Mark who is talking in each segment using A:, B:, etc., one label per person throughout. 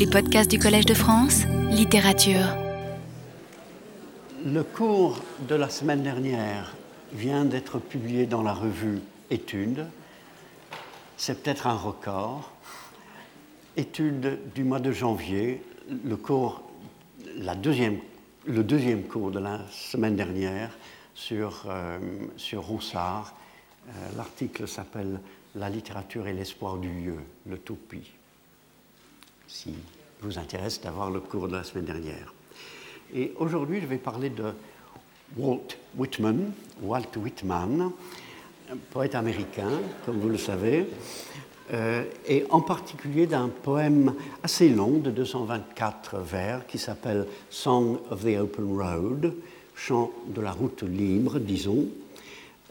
A: Les podcasts du Collège de France, littérature.
B: Le cours de la semaine dernière vient d'être publié dans la revue Études. C'est peut-être un record. Études du mois de janvier, le cours, la deuxième, le deuxième cours de la semaine dernière sur, euh, sur. Euh, L'article s'appelle La littérature et l'espoir du lieu, l'utopie. Si vous intéresse d'avoir le cours de la semaine dernière. Et aujourd'hui, je vais parler de Walt Whitman, Walt Whitman, poète américain, comme vous le savez, euh, et en particulier d'un poème assez long de 224 vers qui s'appelle Song of the Open Road, chant de la route libre, disons,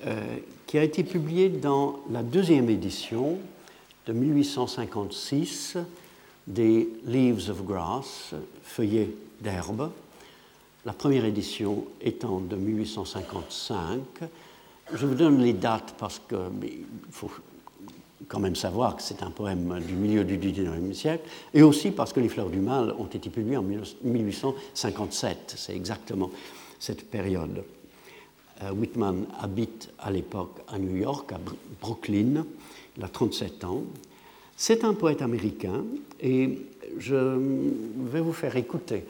B: euh, qui a été publié dans la deuxième édition de 1856 des Leaves of Grass, feuillets d'herbe, la première édition étant de 1855. Je vous donne les dates parce qu'il faut quand même savoir que c'est un poème du milieu du XIXe siècle, et aussi parce que Les Fleurs du Mal ont été publiées en 1857. C'est exactement cette période. Euh, Whitman habite à l'époque à New York, à Brooklyn. Il a 37 ans. C'est un poète américain et je vais vous faire écouter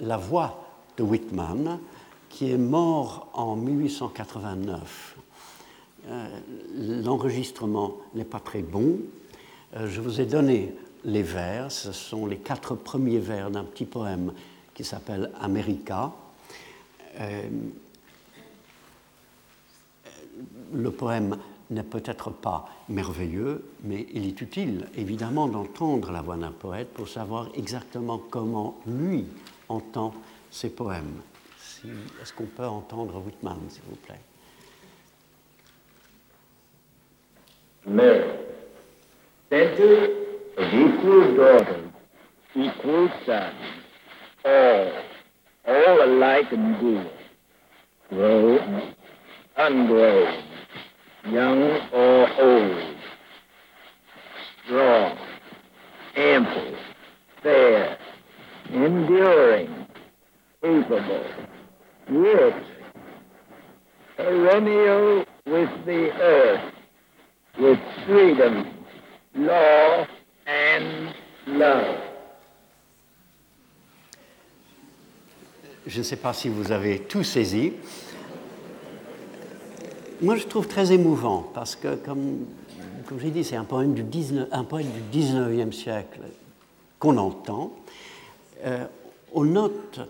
B: la voix de Whitman qui est mort en 1889. Euh, l'enregistrement n'est pas très bon. Euh, je vous ai donné les vers, ce sont les quatre premiers vers d'un petit poème qui s'appelle America. Euh, le poème n'est peut-être pas merveilleux, mais il est utile évidemment d'entendre la voix d'un poète pour savoir exactement comment lui entend ses poèmes. Si, Est-ce qu'on peut entendre Whitman, s'il vous plaît?
C: Mary, center of equal all, all alike and good, grown, ungrown, young or old, strong, ample, fair, enduring, capable, rich, perennial with the earth, with freedom, law, and love.
B: Je ne sais pas si vous avez tout saisi. Moi, je trouve très émouvant parce que, comme, j'ai dit, c'est un poème du 19, un poème du 19e siècle qu'on entend. Euh, on note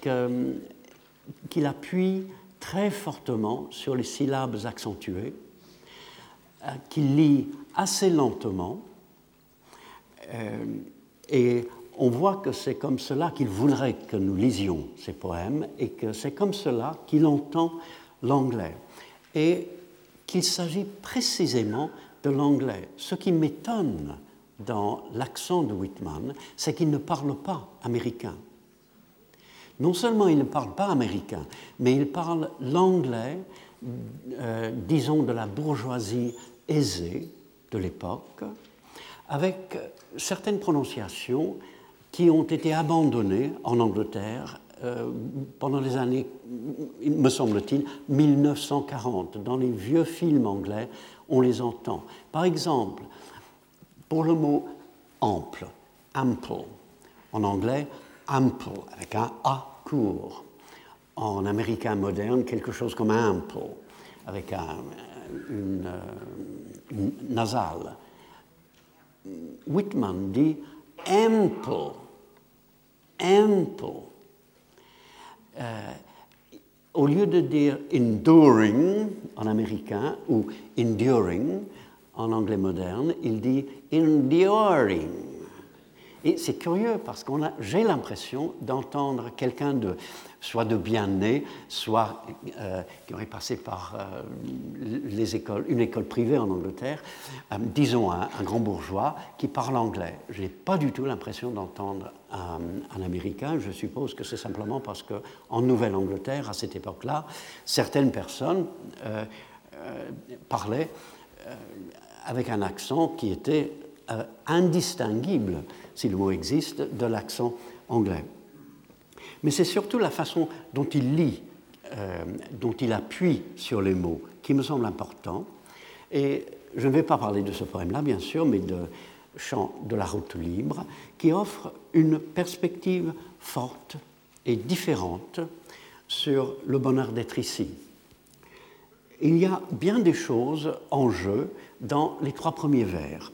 B: qu'il appuie très fortement sur les syllabes accentuées, euh, qu'il lit assez lentement, euh, et on voit que c'est comme cela qu'il voudrait que nous lisions ces poèmes, et que c'est comme cela qu'il entend l'anglais et qu'il s'agit précisément de l'anglais. Ce qui m'étonne dans l'accent de Whitman, c'est qu'il ne parle pas américain. Non seulement il ne parle pas américain, mais il parle l'anglais, euh, disons, de la bourgeoisie aisée de l'époque, avec certaines prononciations qui ont été abandonnées en Angleterre euh, pendant les années, me semble-t-il, 1940. Dans les vieux films anglais, on les entend. Par exemple, pour le mot ample, ample, en anglais, ample, avec un A court. En américain moderne, quelque chose comme ample, avec un, une, euh, une nasale. Whitman dit ample, ample. Euh, au lieu de dire enduring en américain ou enduring en anglais moderne, il dit enduring. Et c'est curieux parce que j'ai l'impression d'entendre quelqu'un de soit de bien né, soit euh, qui aurait passé par euh, une école privée en Angleterre, euh, disons un, grand bourgeois qui parle anglais. Je n'ai pas du tout l'impression d'entendre un, Américain. Je suppose que c'est simplement parce qu'en Nouvelle-Angleterre, à cette époque-là, certaines personnes parlaient avec un accent qui était indistinguible, si le mot existe, de l'accent anglais. Mais c'est surtout la façon dont il lit, euh, dont il appuie sur les mots, qui me semble important. Et je ne vais pas parler de ce poème-là, bien sûr, mais de Chant de la route libre, qui offre une perspective forte et différente sur le bonheur d'être ici. Il y a bien des choses en jeu dans les trois premiers vers.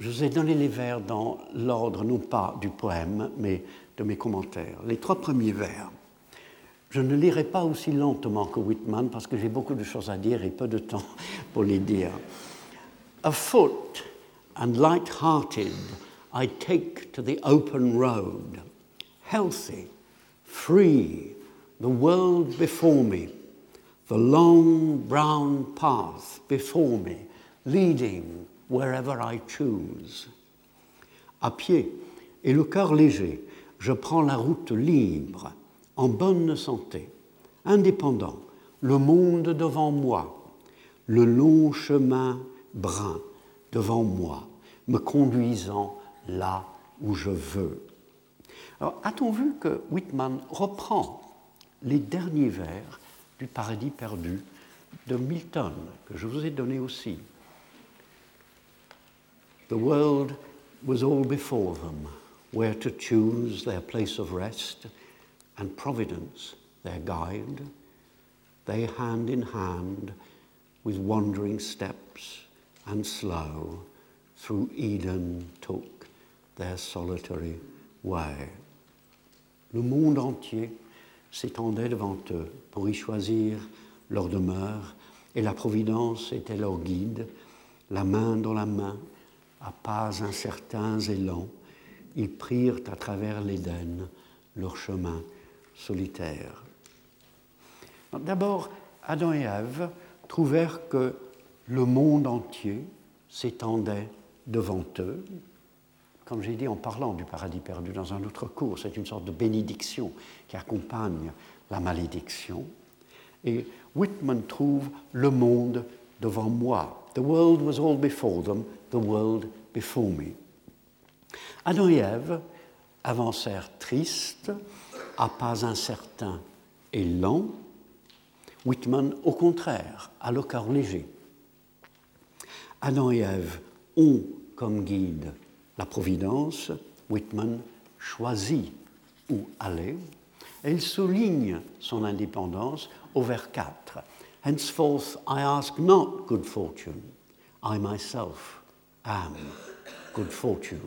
B: Je vous ai donné les vers dans l'ordre non pas du poème, mais de mes commentaires. Les trois premiers vers. Je ne lirai pas aussi lentement que Whitman parce que j'ai beaucoup de choses à dire et peu de temps pour les dire. Afoot and light-hearted, I take to the open road, healthy, free, the world before me, the long brown path before me, leading wherever I choose. À pied et le cœur léger, je prends la route libre, en bonne santé, indépendant, le monde devant moi, le long chemin brun devant moi, me conduisant là où je veux. Alors, a-t-on vu que Whitman reprend les derniers vers du Paradis perdu de Milton, que je vous ai donné aussi? The world was all before them, where to choose their place of rest, and Providence their guide. They hand in hand, with wandering steps and slow, through Eden took their solitary way. Le monde entier s'étendait devant eux pour y choisir leur demeure, et la Providence était leur guide, la main dans la main, à pas incertains et lents, ils prirent à travers l'Éden leur chemin solitaire. D'abord, Adam et Ève trouvèrent que le monde entier s'étendait devant eux. Comme j'ai dit en parlant du paradis perdu dans un autre cours, c'est une sorte de bénédiction qui accompagne la malédiction. Et Whitman trouve le monde devant moi. The world was all before them, the world before me. Adam et Ève avancèrent tristes, à pas incertains et lents. Whitman, au contraire, le cœur léger. Adam et Ève ont comme guide la providence. Whitman choisit où aller. Il souligne son indépendance au vers 4. Henceforth I ask not good fortune, I myself am good fortune.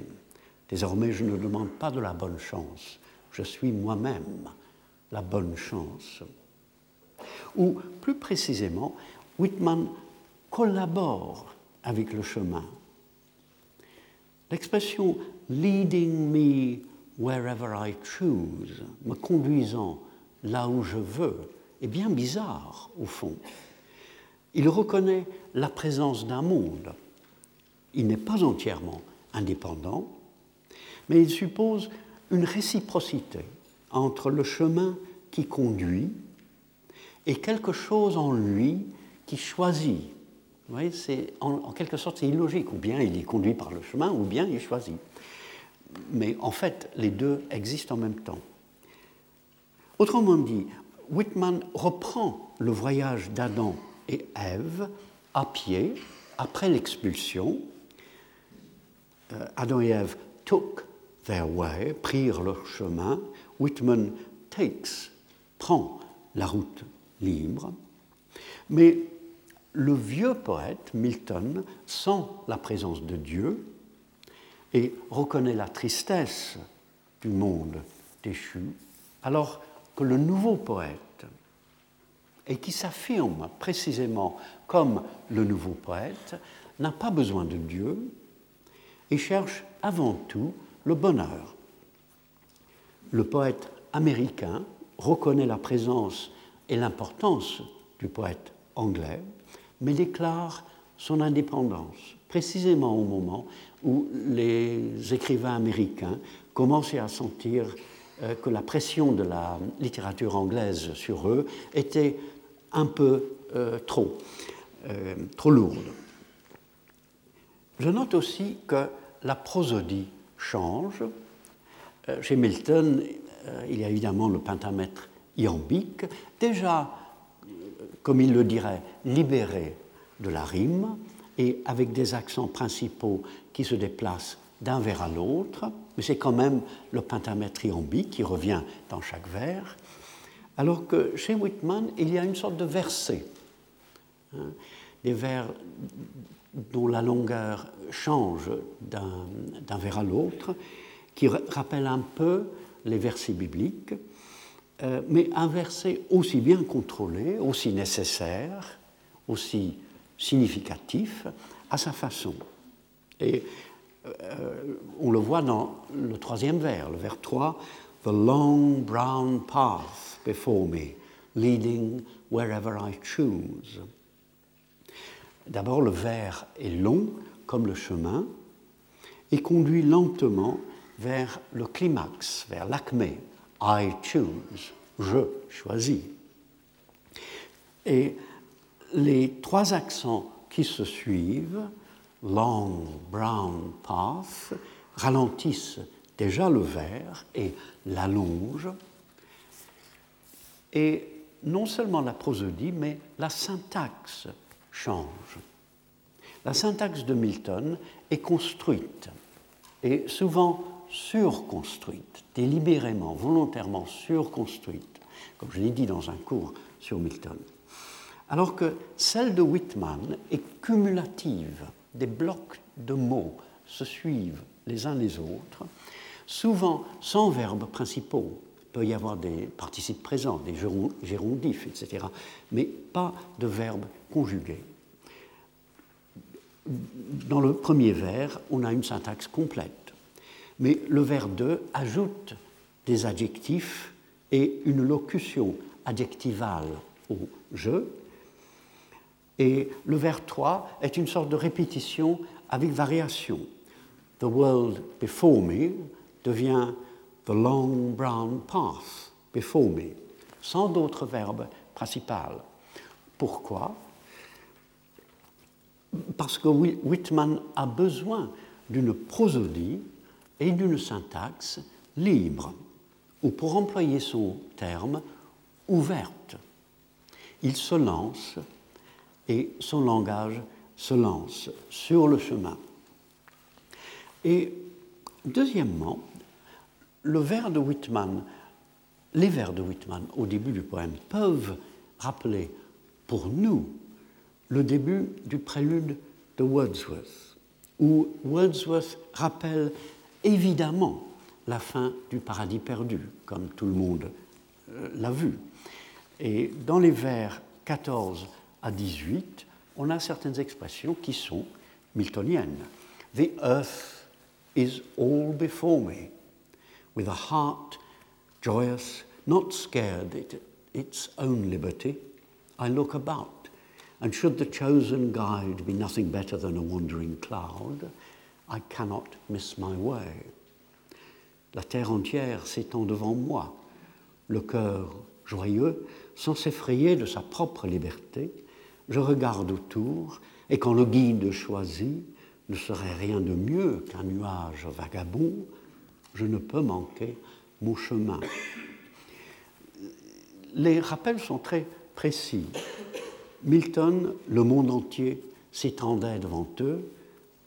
B: Désormais, je ne demande pas de la bonne chance, je suis moi-même la bonne chance. Ou plus précisément, Whitman collabore avec le chemin. L'expression leading me wherever I choose, me conduisant là où je veux, est bien bizarre au fond. Il reconnaît la présence d'un monde. Il n'est pas entièrement indépendant, mais il suppose une réciprocité entre le chemin qui conduit et quelque chose en lui qui choisit. Vous voyez, c'est, en, quelque sorte, c'est illogique. Ou bien il est conduit par le chemin, ou bien il choisit. Mais en fait, les deux existent en même temps. Autrement dit, Whitman reprend le voyage d'Adam et Ève à pied après l'expulsion. Euh, Adam et Ève took their way, prirent leur chemin. Whitman takes, prend la route libre. Mais le vieux poète, Milton, sent la présence de Dieu et reconnaît la tristesse du monde déchu, alors que le nouveau poète, et qui s'affirme précisément comme le nouveau poète, n'a pas besoin de Dieu et cherche avant tout le bonheur. Le poète américain reconnaît la présence et l'importance du poète anglais, mais déclare son indépendance, précisément au moment où les écrivains américains commençaient à sentir euh, que la pression de la littérature anglaise sur eux était un peu euh, trop, euh, trop lourde. Je note aussi que la prosodie change. Euh, chez Milton, euh, il y a évidemment le pentamètre iambique, déjà, comme il le dirait, libéré de la rime et avec des accents principaux qui se déplacent d'un vers à l'autre, mais c'est quand même le pentamètre iambique qui revient dans chaque vers, alors que chez Whitman, il y a une sorte de verset, hein, des vers dont la longueur change d'un vers à l'autre, qui rappelle un peu les versets bibliques, euh, mais un verset aussi bien contrôlé, aussi nécessaire, aussi significatif à sa façon. Et euh, on le voit dans le troisième vers, le vers 3, The long brown path before me, leading wherever I choose. D'abord, le vers est long comme le chemin et conduit lentement vers le climax, vers l'acmé. I choose, je choisis. Et les trois accents qui se suivent, long, brown, path, ralentissent déjà le vers et l'allongent. Et non seulement la prosodie, mais la syntaxe change. La syntaxe de Milton est construite et souvent surconstruite, délibérément, volontairement surconstruite, comme je l'ai dit dans un cours sur Milton. Alors que celle de Whitman est cumulative, des blocs de mots se suivent les uns les autres, souvent sans verbes principaux. Peut y avoir des participes présents, des gérondifs, etc., mais pas de verbes conjugués. Dans le premier vers, on a une syntaxe complète, mais le vers 2 ajoute des adjectifs et une locution adjectivale au je, et le vers 3 est une sorte de répétition avec variation. The world before me devient the long brown path before me, sans d'autres verbes principal. Pourquoi? Parce que Whitman a besoin d'une prosodie et d'une syntaxe libre, ou pour employer son terme, ouverte. Il se lance et son langage se lance sur le chemin. Et deuxièmement, de Whitman, les vers de Whitman au début du poème peuvent rappeler pour nous le début du prélude de Wordsworth, où Wordsworth rappelle évidemment la fin du paradis perdu, comme tout le monde euh, l'a vu. Et dans les vers 14 à 18, on a certaines expressions qui sont miltoniennes. The earth is all before me, with a heart joyous, not scared at its own liberty. I look about, and should the chosen guide be nothing better than a wandering cloud, I cannot miss my way. La terre entière s'étend devant moi, le cœur joyeux, sans s'effrayer de sa propre liberté, je regarde autour, et quand le guide choisi ne serait rien de mieux qu'un nuage vagabond, je ne peux manquer mon chemin. Les rappels sont très précis. Milton, le monde entier s'étendait devant eux.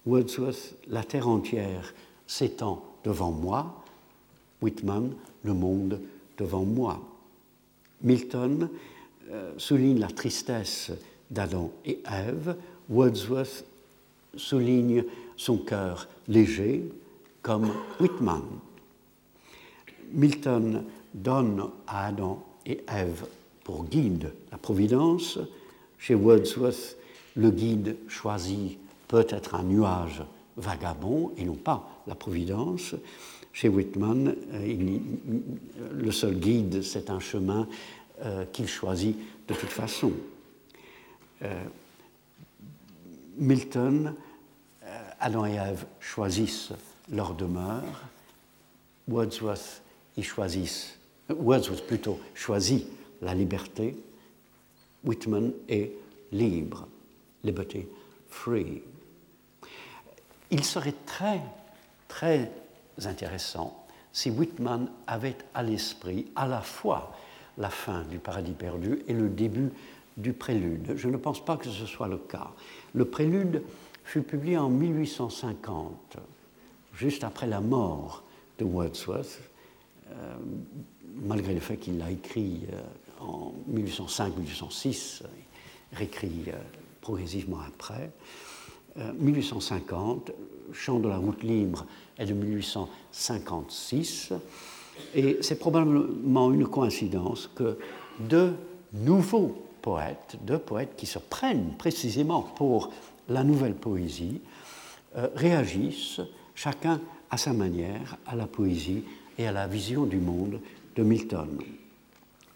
B: Wordsworth, la terre entière s'étend devant moi. Whitman, le monde devant moi. Milton euh, souligne la tristesse d'Adam et Ève, Wordsworth souligne son cœur léger comme Whitman. Milton donne à Adam et Ève pour guide la providence. Chez Wordsworth, le guide choisi peut être un nuage vagabond et non pas la providence. Chez Whitman, euh, le seul guide, c'est un chemin euh, qu'il choisit de toute façon. Euh, Milton, Adam et Ève choisissent leur demeure, Wordsworth y choisissent, Wordsworth plutôt choisit la liberté, Whitman est libre, liberty, free. il serait très, très intéressant si Whitman avait à l'esprit à la fois la fin du paradis perdu et le début du prélude. Je ne pense pas que ce soit le cas. Le prélude fut publié en 1850, juste après la mort de Wordsworth, euh, malgré le fait qu'il l'a écrit euh, en 1805-1806, réécrit euh, progressivement après. 1850, Chant de la route libre est de 1856, et c'est probablement une coïncidence que deux nouveaux poètes, deux poètes qui se prennent précisément pour la nouvelle poésie, réagissent chacun à sa manière à la poésie et à la vision du monde de Milton.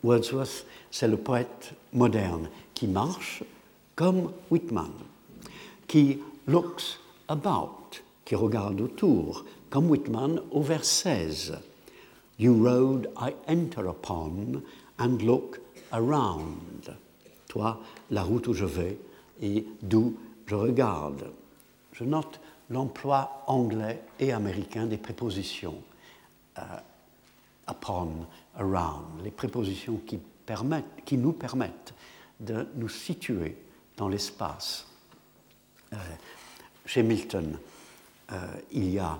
B: Wordsworth, c'est le poète moderne qui marche comme Whitman, qui looks about, qui regarde autour, comme Whitman au vers 16. You road I enter upon and look around. Toi, la route où je vais et d'où je regarde. Je note l'emploi anglais et américain des prépositions euh, upon, around, les prépositions qui, nous permettent de nous situer dans l'espace. Euh, chez Milton, euh, il y a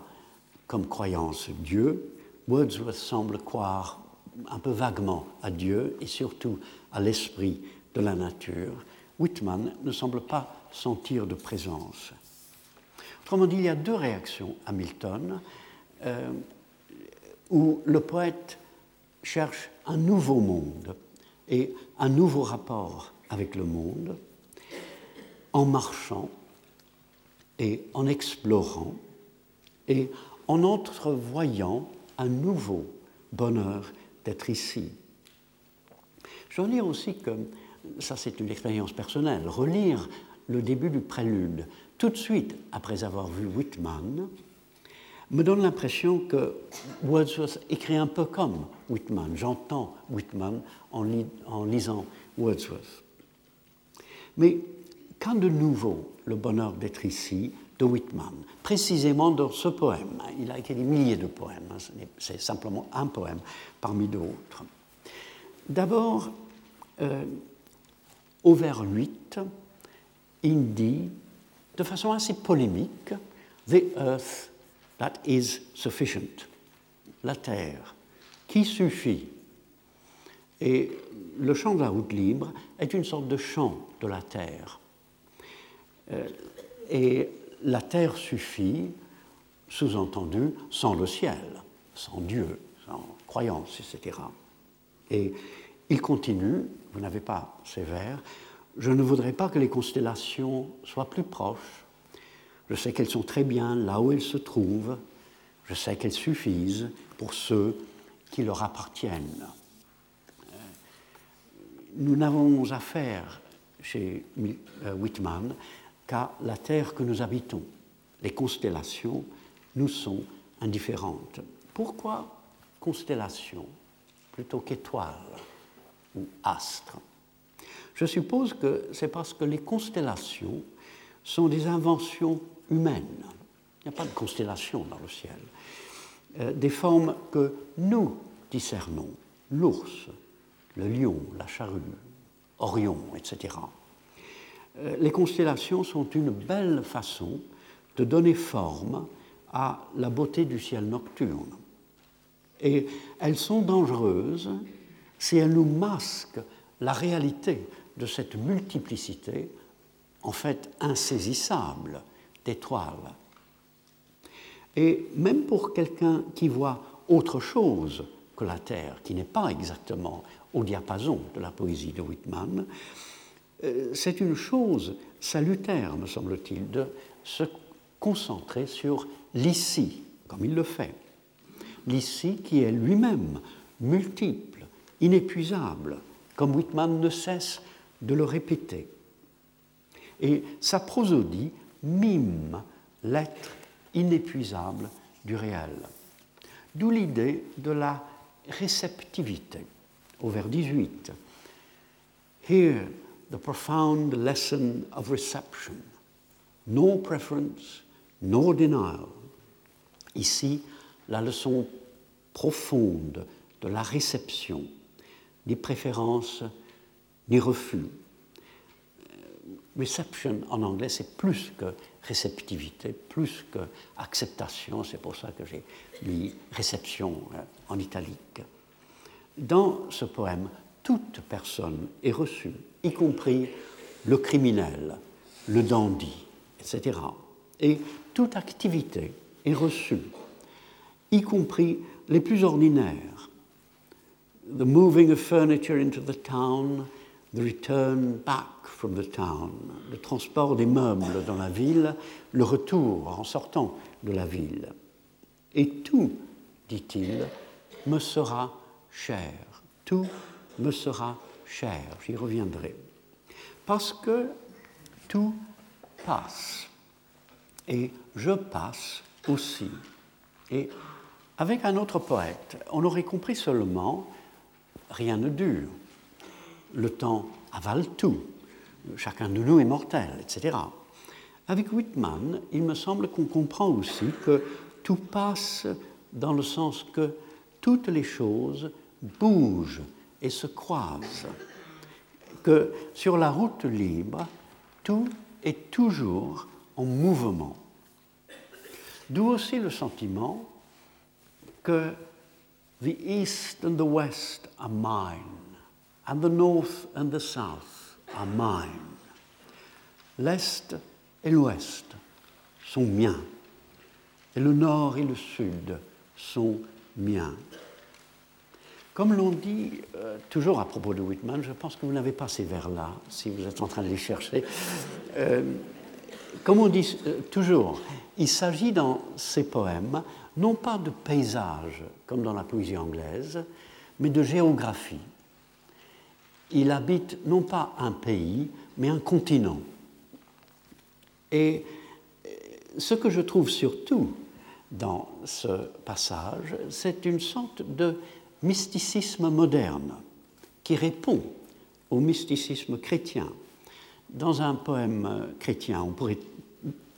B: comme croyance Dieu. Wordsworth semble croire un peu vaguement à Dieu et surtout à l'esprit de la nature. Whitman ne semble pas sentir de présence. Autrement dit, il y a deux réactions à Milton, euh, où le poète cherche un nouveau monde et un nouveau rapport avec le monde, en marchant et en explorant et en entrevoyant un nouveau bonheur d'être ici. Je veux dire aussi que, ça c'est une expérience personnelle, relire le début du prélude tout de suite après avoir vu Whitman, me donne l'impression que Wordsworth écrit un peu comme Whitman. J'entends Whitman en, lisant Wordsworth. Mais quand de nouveau le bonheur d'être ici de Whitman, précisément dans ce poème Il a écrit des milliers de poèmes, hein, c'est simplement un poème parmi d'autres. D'abord, euh, au vers 8, il dit de façon assez polémique, The earth that is sufficient, la terre, qui suffit. Et le chant de la route libre est une sorte de chant de la terre. Euh, et la terre suffit, sous-entendu, sans le ciel, sans Dieu, sans croyance, etc. Et il continue, vous n'avez pas ces vers, je ne voudrais pas que les constellations soient plus proches. Je sais qu'elles sont très bien là où elles se trouvent. Je sais qu'elles suffisent pour ceux qui leur appartiennent. Euh, nous n'avons affaire chez euh, Whitman qu'à la terre que nous habitons. Les constellations nous sont indifférentes. Pourquoi constellations plutôt qu'étoiles ou astres je suppose que c'est parce que les constellations sont des inventions humaines. Il n'y a pas de constellation dans le ciel. Euh, des formes que nous discernons, l'ours, le lion, la charrue, Orion, etc. Euh, les constellations sont une belle façon de donner forme à la beauté du ciel nocturne. Et elles sont dangereuses si elles nous masquent la réalité de cette multiplicité, en fait insaisissable, d'étoiles. Et même pour quelqu'un qui voit autre chose que la Terre, qui n'est pas exactement au diapason de la poésie de Whitman, euh, c'est une chose salutaire, me semble-t-il, de se concentrer sur l'ici, comme il le fait. L'ici qui est lui-même multiple, inépuisable, comme Whitman ne cesse de le répéter. Et sa prosodie mime l'être inépuisable du réel. D'où l'idée de la réceptivité. Au vers 18, Here the profound lesson of reception. No preference, no denial. Ici, la leçon profonde de la réception, ni préférence ni refus. Reception en anglais, c'est plus que réceptivité, plus que acceptation, c'est pour ça que j'ai mis réception euh, en italique. Dans ce poème, toute personne est reçue, y compris le criminel, le dandy, etc. Et toute activité est reçue, y compris les plus ordinaires. The moving of furniture into the town, the return back from the town, le transport des meubles dans la ville, le retour en sortant de la ville. Et tout, dit-il, me sera cher. Tout me sera cher. J'y reviendrai. Parce que tout passe. Et je passe aussi. Et avec un autre poète, on aurait compris seulement rien ne dure. Le temps avale tout. Chacun de nous est mortel, etc. Avec Whitman, il me semble qu'on comprend aussi que tout passe dans le sens que toutes les choses bougent et se croisent. Que sur la route libre, tout est toujours en mouvement. D'où aussi le sentiment que the East and the West are mine, and the North and the South are mine. L'Est et l'Ouest sont miens, et le Nord et le Sud sont miens. Comme l'on dit euh, toujours à propos de Whitman, je pense que vous n'avez pas ces vers-là, si vous êtes en train de les chercher. Euh, comme on dit euh, toujours, il s'agit dans ces poèmes non pas de paysages comme dans la poésie anglaise, mais de géographie. Il habite non pas un pays, mais un continent. Et ce que je trouve surtout dans ce passage, c'est une sorte de mysticisme moderne qui répond au mysticisme chrétien. Dans un poème chrétien, on pourrait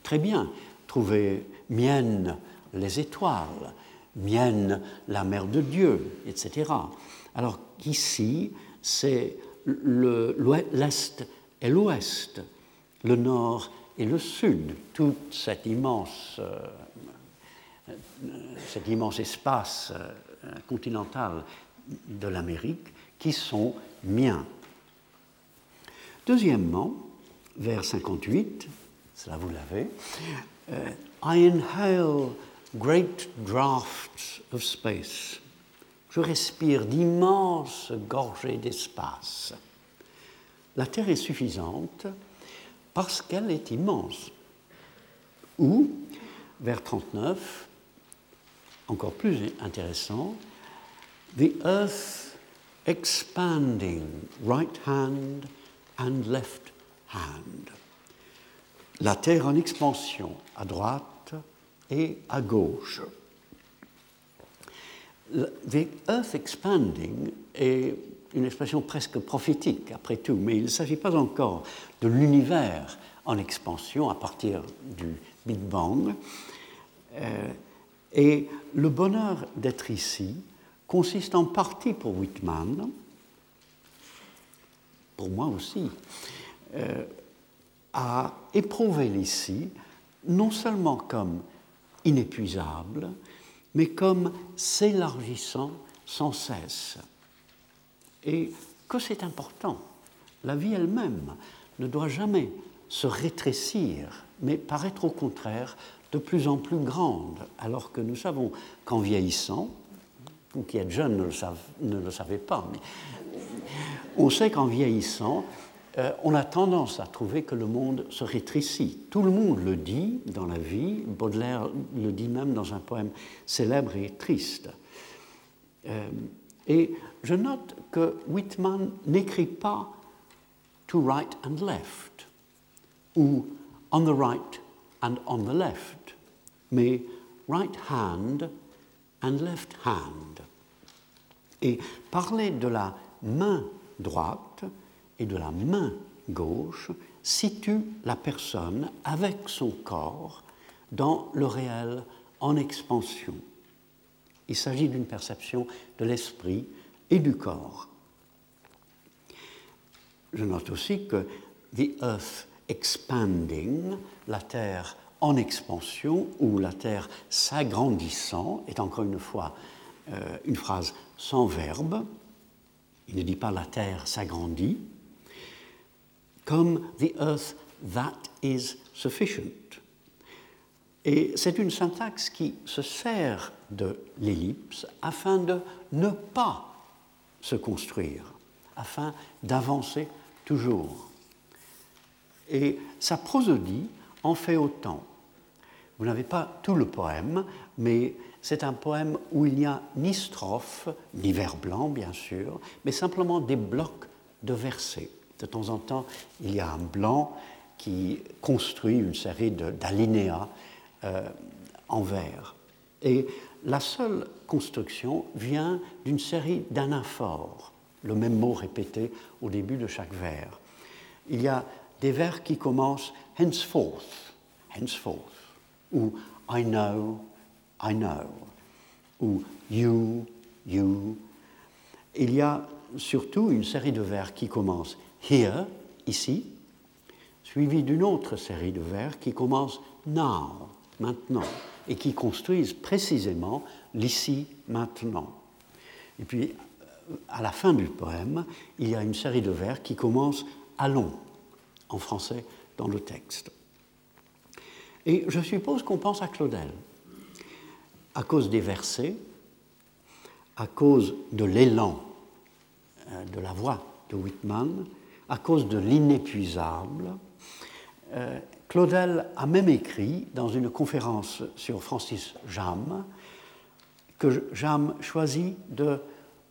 B: très bien trouver mienne les étoiles, mienne la mère de Dieu, etc. Alors qu'ici, c'est l'Est et l'Ouest, le Nord et le Sud, tout cet immense, euh, cet immense espace euh, continental de l'Amérique qui sont miens. Deuxièmement, vers 58, cela vous l'avez, euh, I inhale great drafts of space. Je respire d'immenses gorgées d'espace. La Terre est suffisante parce qu'elle est immense. Ou, vers 39, encore plus intéressant, the earth expanding right hand and left hand. La Terre en expansion à droite et à gauche. The earth expanding est une expression presque prophétique, après tout, mais il ne s'agit pas encore de l'univers en expansion à partir du Big Bang. Euh, et le bonheur d'être ici consiste en partie pour Whitman, pour moi aussi, euh, à éprouver l'ici non seulement comme inépuisable, mais comme s'élargissant sans cesse. Et que c'est important. La vie elle-même ne doit jamais se rétrécir, mais paraître au contraire de plus en plus grande, alors que nous savons qu'en vieillissant, vous qui êtes jeunes ne le, savez, ne le savez pas, mais on sait qu'en vieillissant, euh, on a tendance à trouver que le monde se rétrécit. Tout le monde le dit dans la vie, Baudelaire le dit même dans un poème célèbre et triste. Euh, et je note que Whitman n'écrit pas to right and left ou on the right and on the left, mais right hand and left hand. Et parler de la main droite et de la main gauche situe la personne avec son corps dans le réel en expansion. Il s'agit d'une perception de l'esprit et du corps. Je note aussi que The Earth expanding, la Terre en expansion ou la Terre s'agrandissant, est encore une fois euh, une phrase sans verbe. Il ne dit pas la Terre s'agrandit, comme The Earth that is sufficient. Et c'est une syntaxe qui se sert de l'ellipse afin de ne pas se construire, afin d'avancer toujours. Et sa prosodie en fait autant. Vous n'avez pas tout le poème, mais c'est un poème où il n'y a ni strophe, ni vers blanc, bien sûr, mais simplement des blocs de versets. De temps en temps, il y a un blanc qui construit une série d'alinéas euh, en vers. Et la seule construction vient d'une série d'anaphores, le même mot répété au début de chaque vers. Il y a des vers qui commencent henceforth, henceforth, ou I know, I know, ou you, you. Il y a surtout une série de vers qui commencent here, ici, suivi d'une autre série de vers qui commencent now, maintenant, et qui construisent précisément l'ici, maintenant. Et puis, à la fin du poème, il y a une série de vers qui commencent allons, en français, dans le texte. Et je suppose qu'on pense à Claudel, à cause des versets, à cause de l'élan euh, de la voix de Whitman, à cause de l'inépuisable. Euh, Claudel a même écrit dans une conférence sur Francis Jam que Jam choisit de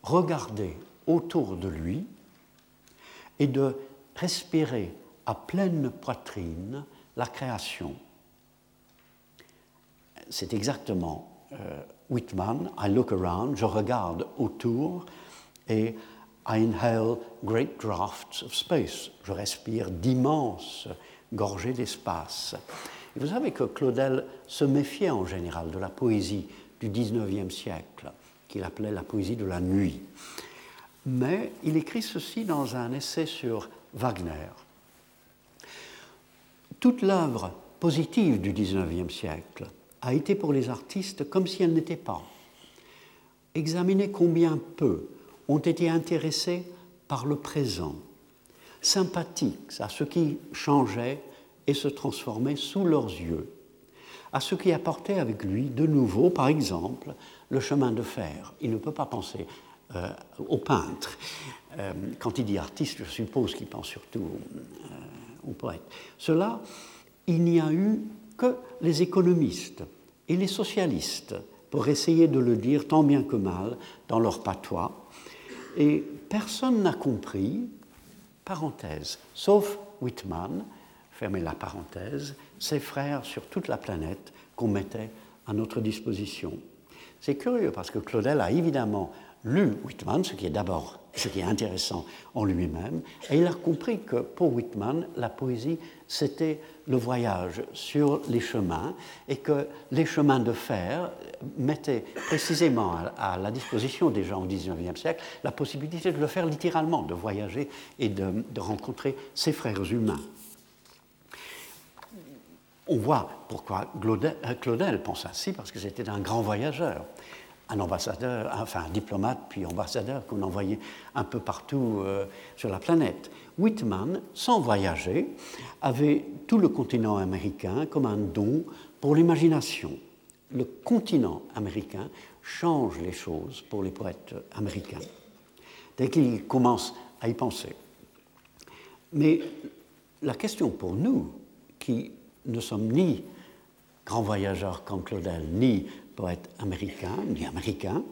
B: regarder autour de lui et de respirer à pleine poitrine la création. C'est exactement euh, Whitman, I look around, je regarde autour et I inhale great drafts of space, je respire d'immenses gorgées d'espace. vous savez que Claudel se méfiait en général de la poésie du XIXe siècle, qu'il appelait la poésie de la nuit. Mais il écrit ceci dans un essai sur Wagner. Toute l'œuvre positive du XIXe siècle a été pour les artistes comme si elle n'était pas. Examinez combien peu ont été intéressés par le présent, sympathiques à ce qui changeait et se transformait sous leurs yeux, à ce qui apportait avec lui de nouveau, par exemple, le chemin de fer. Il ne peut pas penser euh, au peintre. Euh, quand il dit artiste, je suppose qu'il pense surtout euh, au poète. Cela, il n'y a eu que les économistes et les socialistes pour essayer de le dire tant bien que mal dans leur patois. Et personne n'a compris, parenthèse, sauf Whitman, fermez la parenthèse, ses frères sur toute la planète qu'on mettait à notre disposition. C'est curieux parce que Claudel a évidemment lu Whitman, ce qui est d'abord ce qui est intéressant en lui-même, et il a compris que pour Whitman, la poésie, c'était le voyage sur les chemins, et que les chemins de fer mettaient précisément à, la disposition des gens au XIXe siècle la possibilité de le faire littéralement, de voyager et de, rencontrer ses frères humains. On voit pourquoi euh, Claudel pense ainsi, parce que c'était un grand voyageur un ambassadeur, enfin un diplomate, puis ambassadeur qu'on envoyait un peu partout euh, sur la planète. Whitman, sans voyager, avait tout le continent américain comme un don pour l'imagination. Le continent américain change les choses pour les poètes américains, dès qu'ils commencent à y penser. Mais la question pour nous, qui ne sommes ni grands voyageurs comme Claudel, ni poète américain, ni américain,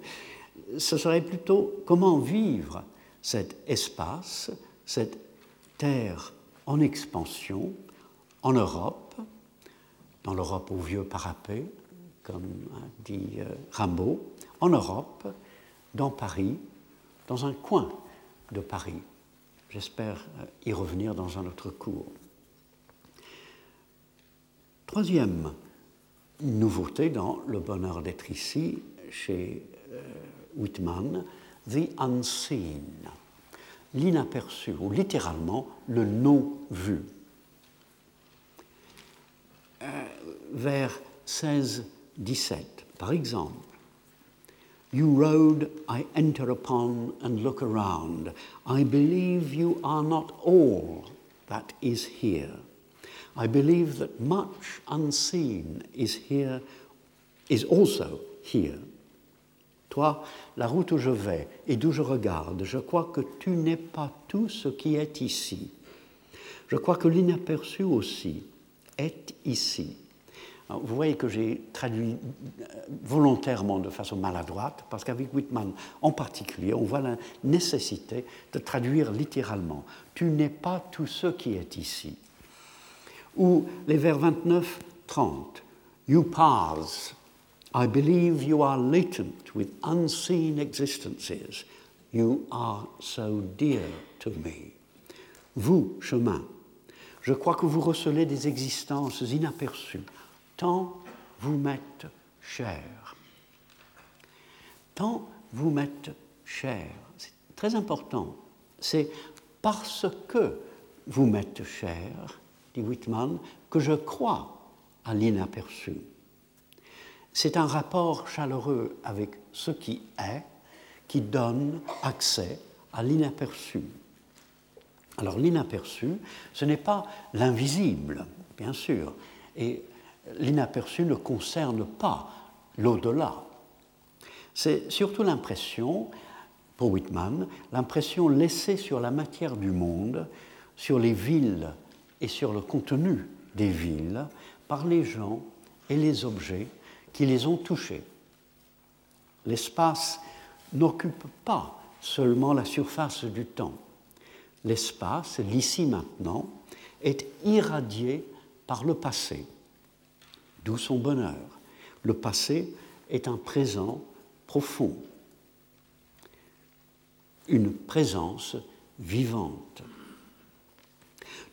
B: ce serait plutôt comment vivre cet espace, cette terre en expansion en Europe, dans l'Europe au vieux parapet, comme dit euh, Rimbaud, en Europe, dans Paris, dans un coin de Paris. J'espère euh, y revenir dans un autre cours. Troisième nouveauté dans Le bonheur d'être ici chez euh, Whitman, The Unseen, l'inaperçu, ou littéralement le non-vu. Euh, vers 16-17, par exemple, You road I enter upon and look around. I believe you are not all that is here. I believe that much unseen is here, is also here. Toi, la route où je vais et d'où je regarde, je crois que tu n'es pas tout ce qui est ici. Je crois que l'inaperçu aussi est ici. vous voyez que j'ai traduit euh, volontairement de façon maladroite, parce qu'avec Whitman en particulier, on voit la nécessité de traduire littéralement. Tu n'es pas tout ce qui est ici. Ou les vers 29-30. You pass I believe you are latent with unseen existences. You are so dear to me. Vous, chemin, je crois que vous recelez des existences inaperçues, tant vous m'êtes cher. Tant vous m'êtes cher. C'est très important. C'est parce que vous m'êtes cher, dit Whitman, que je crois à l'inaperçu c'est un rapport chaleureux avec ce qui est qui donne accès à l'inaperçu. Alors l'inaperçu, ce n'est pas l'invisible, bien sûr, et l'inaperçu ne concerne pas l'au-delà. C'est surtout l'impression, pour Whitman, l'impression laissée sur la matière du monde, sur les villes et sur le contenu des villes par les gens et les objets qui les ont touchés. L'espace n'occupe pas seulement la surface du temps. L'espace, l'ici maintenant, est irradié par le passé, d'où son bonheur. Le passé est un présent profond, une présence vivante.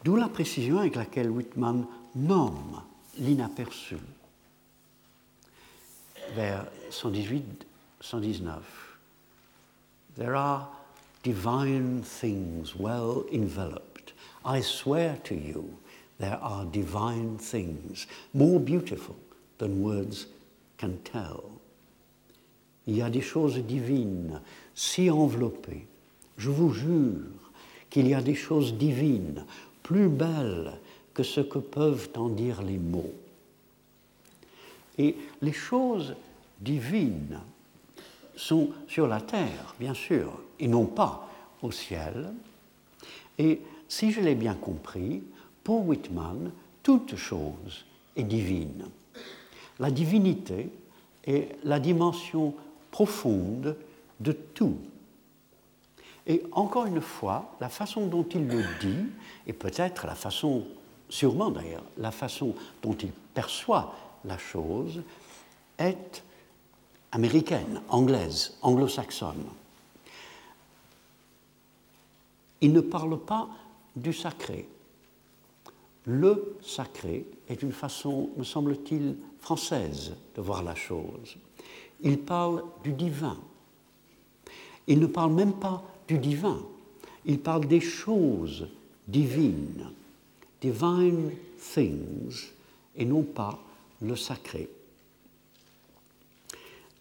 B: D'où la précision avec laquelle Whitman nomme l'inaperçu vers 118, 119. There are divine things well enveloped. I swear to you, there are divine things more beautiful than words can tell. Il y a des choses divines si enveloppées. Je vous jure qu'il y a des choses divines plus belles que ce que peuvent en dire les mots. Et les choses divines sont sur la terre, bien sûr, et non pas au ciel. Et si je l'ai bien compris, pour Whitman, toute chose est divine. La divinité est la dimension profonde de tout. Et encore une fois, la façon dont il le dit, et peut-être la façon, sûrement d'ailleurs, la façon dont il perçoit la chose est américaine, anglaise, anglo-saxonne. Il ne parle pas du sacré. Le sacré est une façon, me semble-t-il, française de voir la chose. Il parle du divin. Il ne parle même pas du divin. Il parle des choses divines, divine things, et non pas le sacré.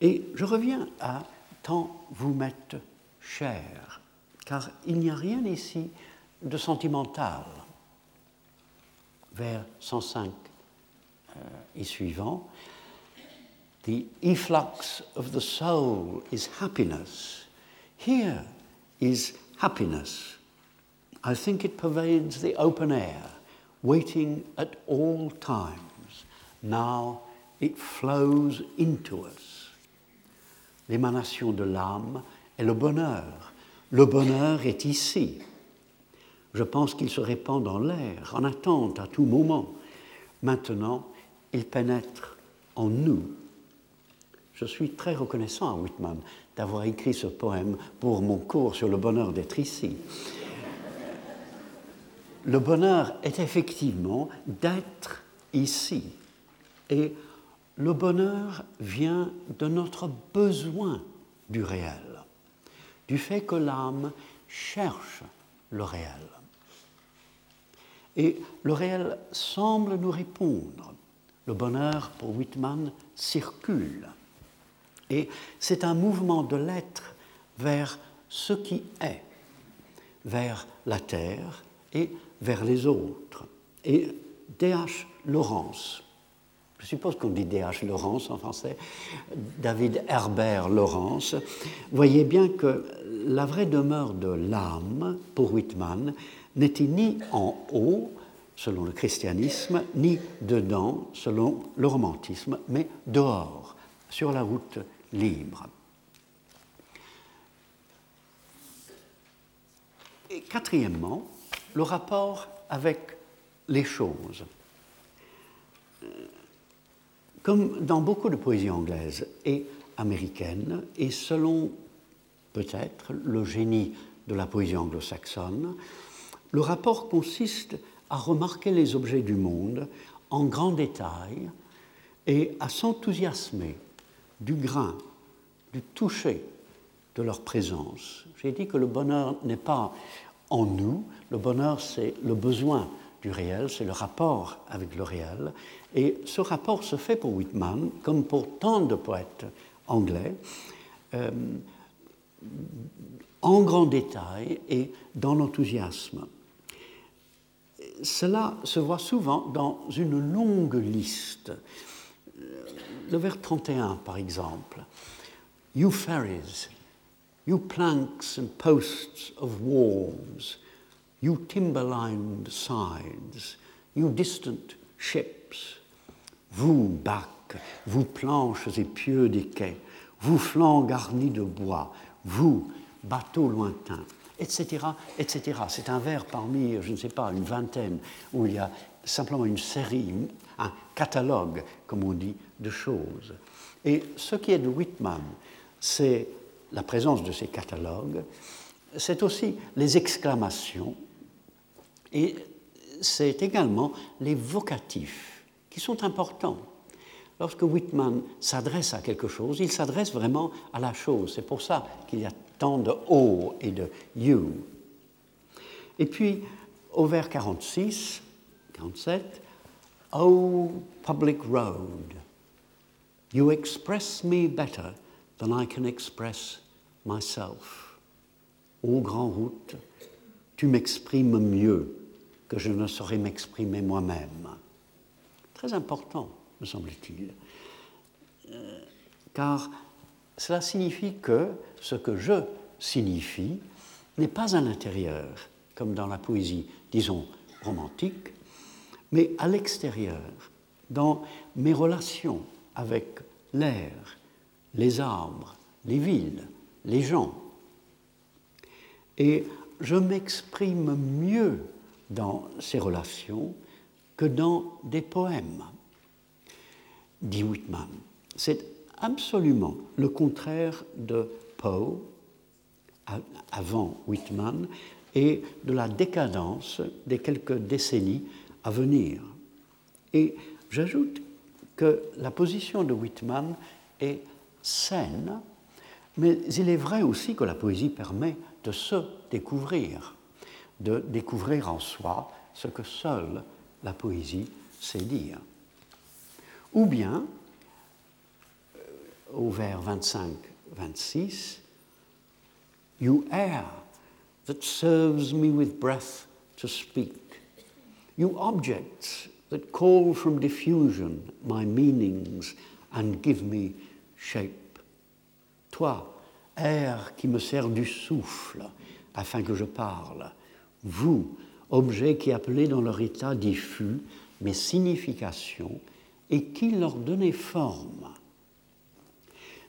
B: Et je reviens à tant vous m'êtes cher, car il n'y a rien ici de sentimental. Vers 105 euh, et suivant, The efflux of the soul is happiness. Here is happiness. I think it pervades the open air, waiting at all times. Now it flows into us. L'émanation de l'âme est le bonheur. Le bonheur est ici. Je pense qu'il se répand dans l'air, en attente à tout moment. Maintenant, il pénètre en nous. Je suis très reconnaissant à Whitman d'avoir écrit ce poème pour mon cours sur le bonheur d'être ici. Le bonheur est effectivement d'être ici. Et le bonheur vient de notre besoin du réel, du fait que l'âme cherche le réel. Et le réel semble nous répondre. Le bonheur, pour Whitman, circule. Et c'est un mouvement de l'être vers ce qui est, vers la terre et vers les autres. Et D.H. Lawrence, je suppose qu'on dit D.H. Lawrence en français, David Herbert Lawrence, voyez bien que la vraie demeure de l'âme, pour Whitman, n'était ni en haut, selon le christianisme, ni dedans, selon le romantisme, mais dehors, sur la route libre. Et quatrièmement, le rapport avec les choses. Comme dans beaucoup de poésie anglaise et américaine, et selon peut-être le génie de la poésie anglo-saxonne, le rapport consiste à remarquer les objets du monde en grand détail et à s'enthousiasmer du grain, du toucher de leur présence. J'ai dit que le bonheur n'est pas en nous, le bonheur c'est le besoin du réel, c'est le rapport avec le réel. Et ce rapport se fait pour Whitman, comme pour tant de poètes anglais, euh, en grand détail et dans l'enthousiasme. Cela se voit souvent dans une longue liste. Le vers 31, par exemple. You ferries, you planks and posts of walls, you timber-lined sides, you distant ships, vous bacs, vous planches et pieux des quais, vous flancs garnis de bois, vous bateaux lointains, etc., etc. C'est un vers parmi, je ne sais pas, une vingtaine, où il y a simplement une série, un catalogue, comme on dit, de choses. Et ce qui est de Whitman, c'est la présence de ces catalogues, c'est aussi les exclamations, et c'est également les vocatifs, qui sont importants. Lorsque Whitman s'adresse à quelque chose, il s'adresse vraiment à la chose. C'est pour ça qu'il y a tant de O et de you. Et puis, au vers 46, 47, O public road, you express me better than I can express myself. Ô grand route, tu m'exprimes mieux que je ne saurais m'exprimer moi-même. Très important, me semble-t-il. Euh, car cela signifie que ce que je signifie n'est pas à l'intérieur, comme dans la poésie, disons, romantique, mais à l'extérieur, dans mes relations avec l'air, les arbres, les villes, les gens. Et je m'exprime mieux dans ces relations que dans des poèmes, dit Whitman. C'est absolument le contraire de Poe, avant Whitman, et de la décadence des quelques décennies à venir. Et j'ajoute que la position de Whitman est saine, mais il est vrai aussi que la poésie permet de se découvrir, de découvrir en soi ce que seule la poésie sait dire. Ou bien, au vers 25-26, You air that serves me with breath to speak. You objects that call from diffusion my meanings and give me shape. Toi, air qui me sert du souffle afin que je parle. Vous, objets qui appelez dans leur état diffus mes significations et qui leur donnez forme.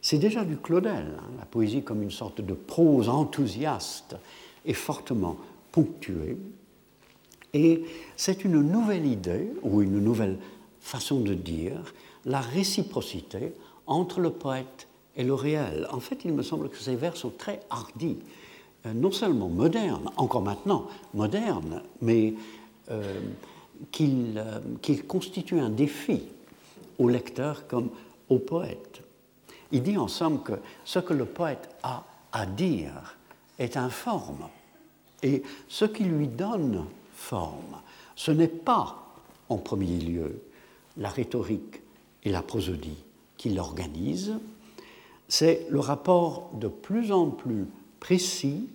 B: C'est déjà du Claudel, hein, la poésie comme une sorte de prose enthousiaste et fortement ponctuée. Et c'est une nouvelle idée, ou une nouvelle façon de dire, la réciprocité entre le poète et le réel. En fait, il me semble que ces vers sont très hardis, euh, non seulement modernes, encore maintenant modernes, mais euh, qu'ils euh, constituent un défi au lecteur comme au poète. Il dit en somme que ce que le poète a à dire est informe, et ce qui lui donne forme, ce n'est pas en premier lieu la rhétorique et la prosodie qui l'organisent, c'est le rapport de plus en plus précis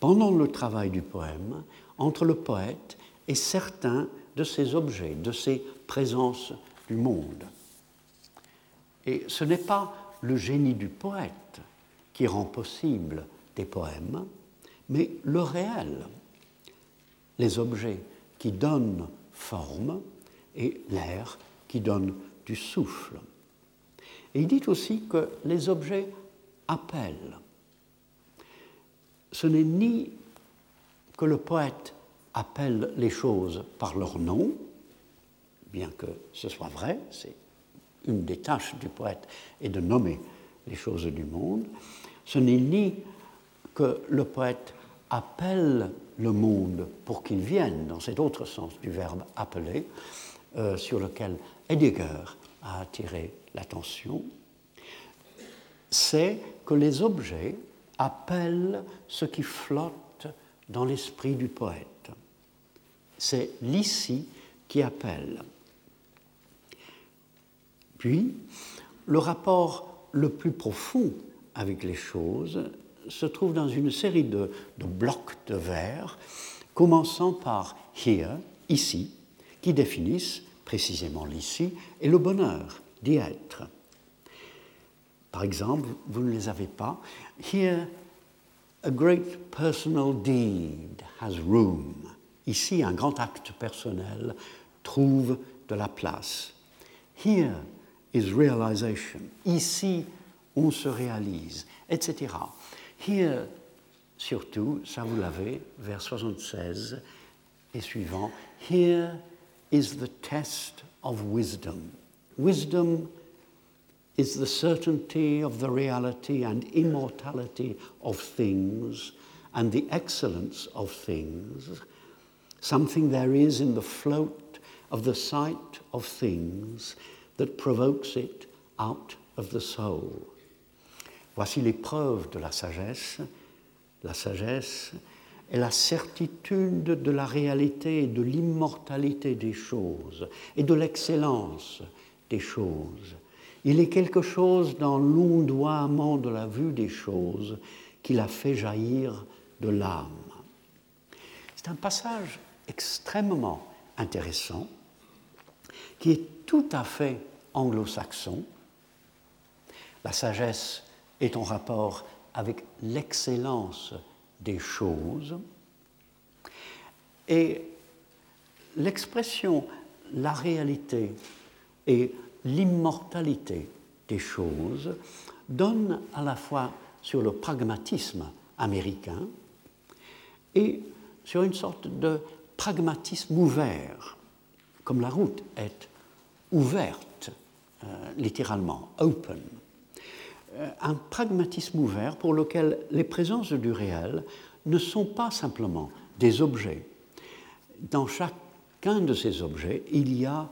B: pendant le travail du poème entre le poète et certains de ses objets, de ses présences du monde. Et ce n'est pas le génie du poète qui rend possible des poèmes, mais le réel, les objets qui donnent forme et l'air qui donne du souffle. Et il dit aussi que les objets appellent. Ce n'est ni que le poète appelle les choses par leur nom, bien que ce soit vrai, c'est une des tâches du poète est de nommer les choses du monde, ce n'est ni que le poète appelle le monde pour qu'il vienne, dans cet autre sens du verbe appeler, euh, sur lequel Heidegger a attiré l'attention, c'est que les objets appellent ce qui flotte dans l'esprit du poète. C'est l'ici qui appelle. Puis, le rapport le plus profond avec les choses se trouve dans une série de, blocs de vers, commençant par here, ici, qui définissent précisément l'ici et le bonheur d'y. Par exemple, vous ne les avez pas. Here, a great personal deed has room. Ici, un grand acte personnel trouve de la place. Here, is realization. Ici, on se réalise, etc. Here, surtout, ça vous l'avez, vers 76 et suivant, here is the test of wisdom. Wisdom is the certainty of the reality and immortality of things and the excellence of things. Something there is in the float of the sight of things that provokes it out of the soul. Voici l'épreuve de la sagesse. La sagesse est la certitude de la réalité et de l'immortalité des choses et de l'excellence des choses. Il est quelque chose dans l'ondoiement de la vue des choses qui la fait jaillir de l'âme. C'est un passage extrêmement intéressant qui est tout à fait anglo-saxon. La sagesse est en rapport avec l'excellence des choses. Et l'expression la réalité et l'immortalité des choses donne à la fois sur le pragmatisme américain et sur une sorte de pragmatisme ouvert, comme la route est ouverte euh, littéralement, open. Euh, un pragmatisme ouvert pour lequel les présences du réel ne sont pas simplement des objets. Dans chacun de ces objets, il y a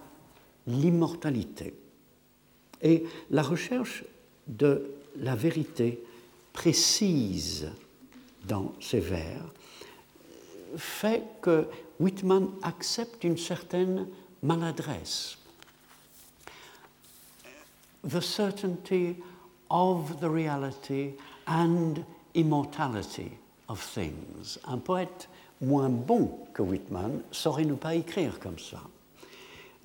B: l'immortalité. Et la recherche de la vérité précise dans ces vers fait que Whitman accepte une certaine maladresse the certainty of the reality and immortality of things. Un poète moins bon que Whitman saurait ne pas écrire comme ça.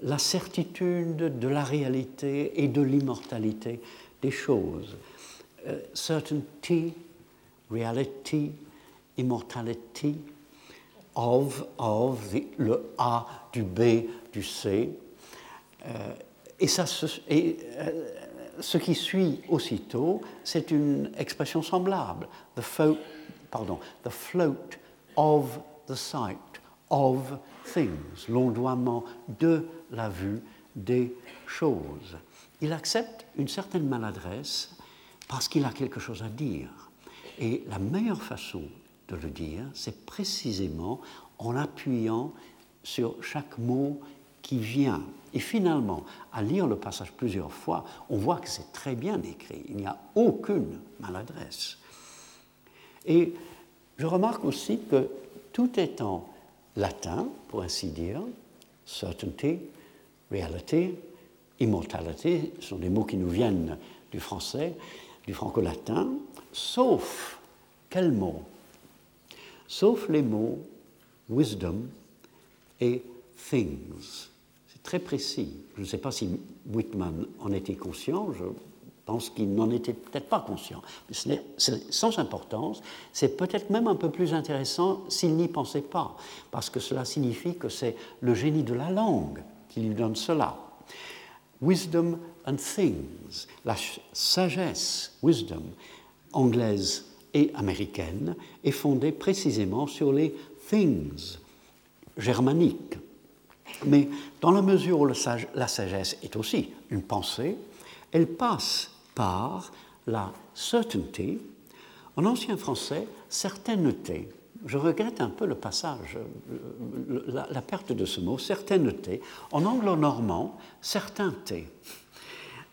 B: La certitude de la réalité et de l'immortalité des choses. Uh, certainty, reality, immortality of, of the, le A du B du C. Uh, et, ça, et euh, ce qui suit aussitôt, c'est une expression semblable. The, float, pardon, the float of the sight, of things, l'ondoiement de la vue des choses. Il accepte une certaine maladresse parce qu'il a quelque chose à dire. Et la meilleure façon de le dire, c'est précisément en appuyant sur chaque mot qui vient. Et finalement, à lire le passage plusieurs fois, on voit que c'est très bien écrit. Il n'y a aucune maladresse. Et je remarque aussi que tout est en latin, pour ainsi dire, certainty, reality, immortality, ce sont des mots qui nous viennent du français, du franco-latin, sauf quels mots Sauf les mots wisdom et things. C'est très précis. Je ne sais pas si Whitman en était conscient, je pense qu'il n'en était peut-être pas conscient. C'est sans importance, c'est peut-être même un peu plus intéressant s'il n'y pensait pas, parce que cela signifie que c'est le génie de la langue qui lui donne cela. Wisdom and things, la sagesse, wisdom, anglaise et américaine, est fondée précisément sur les things germaniques. Mais dans la mesure où la sagesse est aussi une pensée, elle passe par la certainty, en ancien français, certaineté. Je regrette un peu le passage, la, perte de ce mot, certaineté. En anglo-normand, certainté.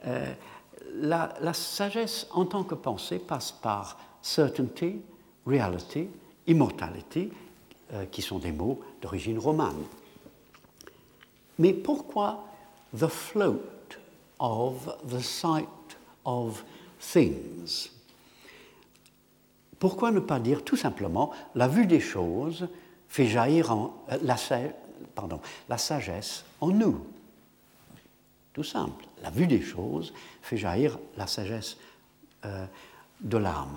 B: Euh, la, la, sagesse en tant que pensée passe par certainty, reality, immortality, euh, qui sont des mots d'origine romane. Mais pourquoi the float of the sight of things Pourquoi ne pas dire tout simplement la vue des choses fait jaillir euh, la, sagesse en nous? Tout simple. La vue des choses fait jaillir la sagesse euh, de l'âme.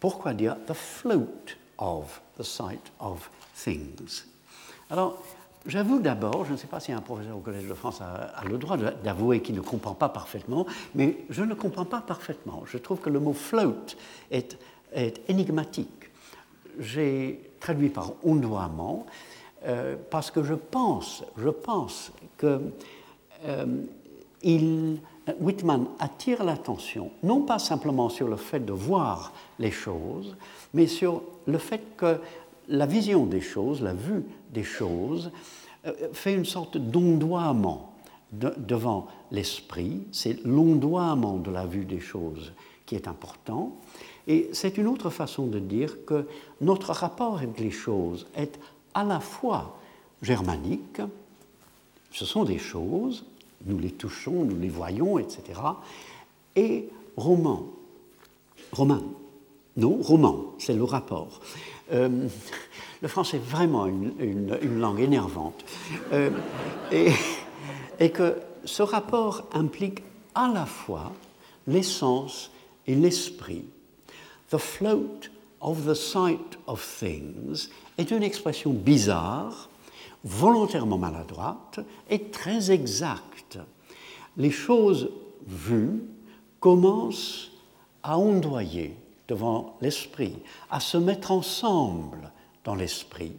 B: Pourquoi dire the float of the sight of things? Alors, J'avoue d'abord, je ne sais pas si un professeur au Collège de France a, le droit d'avouer qu'il ne comprend pas parfaitement, mais je ne comprends pas parfaitement. Je trouve que le mot float est, énigmatique. J'ai traduit par ondoiement euh, parce que je pense, je pense que euh, Whitman attire l'attention non pas simplement sur le fait de voir les choses, mais sur le fait que la vision des choses, la vue des choses, euh, fait une sorte d'ondoiement devant l'esprit. C'est l'ondoiement de la vue des choses qui est important. Et c'est une autre façon de dire que notre rapport avec les choses est à la fois germanique, ce sont des choses, nous les touchons, nous les voyons, etc., et roman. Romain. Non, roman, c'est le rapport. Euh, le français est vraiment une, langue énervante. Euh, et, et, que ce rapport implique à la fois l'essence et l'esprit. The float of the sight of things est une expression bizarre, volontairement maladroite et très exacte. Les choses vues commencent à ondoyer devant l'esprit, à se mettre ensemble dans l'esprit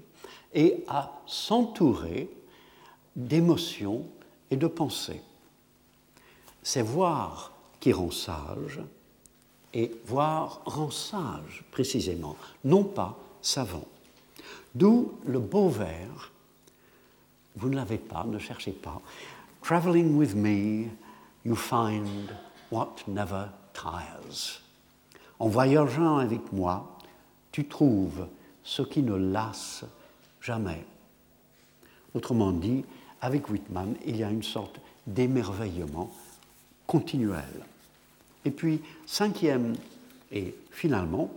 B: et à s'entourer d'émotions et de pensées. C'est voir qui rend sage et voir rend sage précisément, non pas savant. D'où le beau vers, vous ne l'avez pas, ne cherchez pas. Traveling with me, you find what never tires. En voyageant avec moi, tu trouves ce qui ne lasse jamais. Autrement dit, avec Whitman, il y a une sorte d'émerveillement continuel. Et puis, cinquième, et finalement,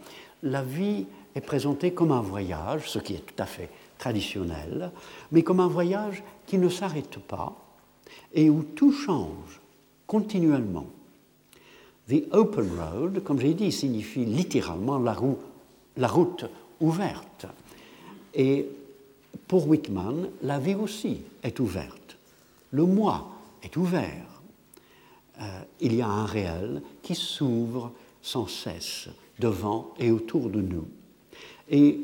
B: la vie est présentée comme un voyage, ce qui est tout à fait traditionnel, mais comme un voyage qui ne s'arrête pas et où tout change continuellement. The open road, comme j'ai dit, signifie littéralement la, route ouverte. Et pour Whitman, la vie aussi est ouverte. Le moi est ouvert. Euh, il y a un réel qui s'ouvre sans cesse devant et autour de nous. Et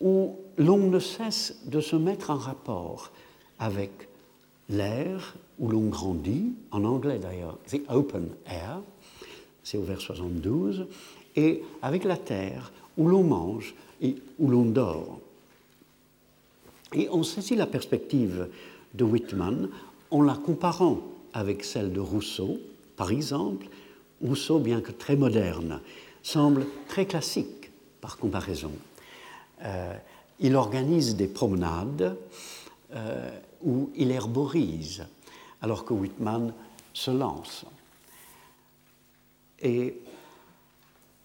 B: où l'on ne cesse de se mettre en rapport avec l'air où l'on grandit, en anglais d'ailleurs, the open air, c'est au vers 72, et avec la terre où l'on mange et où l'on dort. Et on saisit la perspective de Whitman en la comparant avec celle de Rousseau, par exemple. Rousseau, bien que très moderne, semble très classique par comparaison. Euh, il organise des promenades euh, où il herborise, alors que Whitman se lance. Et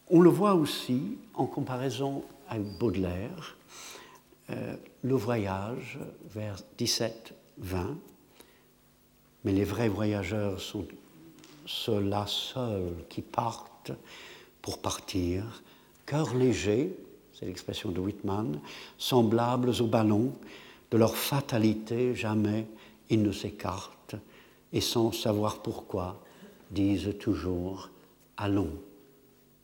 B: on le voit aussi en comparaison avec Baudelaire, euh, le voyage vers 17-20, mais les vrais voyageurs sont ceux-là seuls qui partent pour partir, cœur léger, c'est l'expression de Whitman, semblables aux ballons, de leur fatalité jamais ils ne s'écartent, et sans savoir pourquoi disent toujours allons.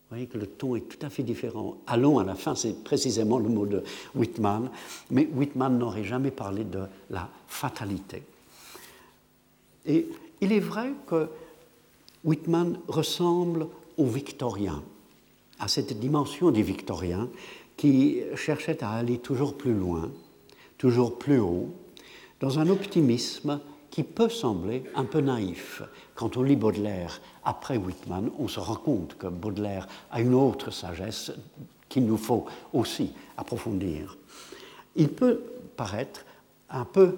B: Vous voyez que le ton est tout à fait différent. Allons à la fin, c'est précisément le mot de Whitman, mais Whitman n'aurait jamais parlé de la fatalité. Et il est vrai que Whitman ressemble aux Victoriens, à cette dimension des Victoriens qui cherchaient à aller toujours plus loin, toujours plus haut, dans un optimisme qui peut sembler un peu naïf. Quand on lit Baudelaire après Whitman, on se rend compte que Baudelaire a une autre sagesse qu'il nous faut aussi approfondir. Il peut paraître un peu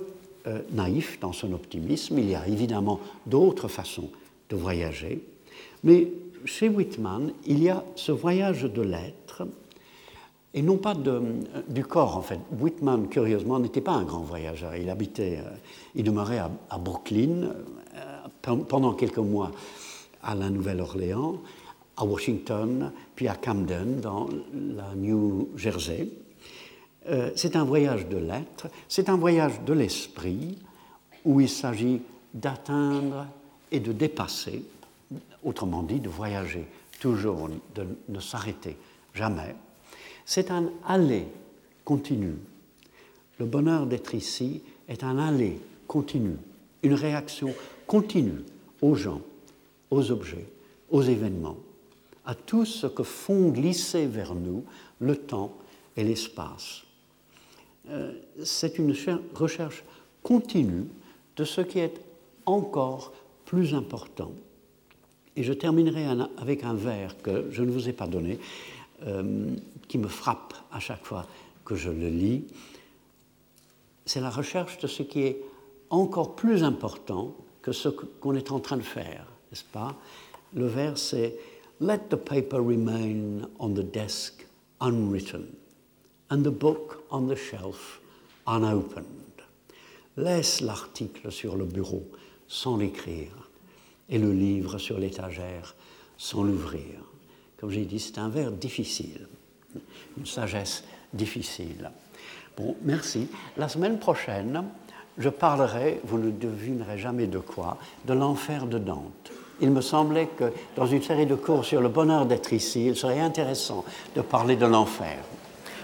B: euh, naïf dans son optimisme, il y a évidemment d'autres façons de voyager, mais chez Whitman, il y a ce voyage de l'être et non pas de, du corps en fait. Whitman, curieusement, n'était pas un grand voyageur. Il habitait, euh, il demeurait à, Brooklyn euh, pendant quelques mois à la Nouvelle-Orléans, à Washington, puis à Camden dans la New Jersey. Euh, c'est un voyage de l'être, c'est un voyage de l'esprit où il s'agit d'atteindre et de dépasser, autrement dit, de voyager toujours, de ne s'arrêter jamais c'est un aller continu. Le bonheur d'être ici est un aller continu, une réaction continue aux gens, aux objets, aux événements, à tout ce que font glisser vers nous le temps et l'espace. Euh, c'est une recherche continue de ce qui est encore plus important. Et je terminerai avec un vers que je ne vous ai pas donné, euh, qui me frappe à chaque fois que je le lis, c'est la recherche de ce qui est encore plus important que ce qu'on est en train de faire, n'est-ce pas? Le vers c'est Let the paper remain on the desk unwritten and the book on the shelf unopened. Laisse l'article sur le bureau sans l'écrire et le livre sur l'étagère sans l'ouvrir. Comme j'ai dit, c'est un vers difficile une sagesse difficile. Bon, merci. La semaine prochaine, je parlerai, vous ne devinerez jamais de quoi, de l'enfer de Dante. Il me semblait que dans une série de cours sur le bonheur d'être ici, il serait intéressant de parler de l'enfer.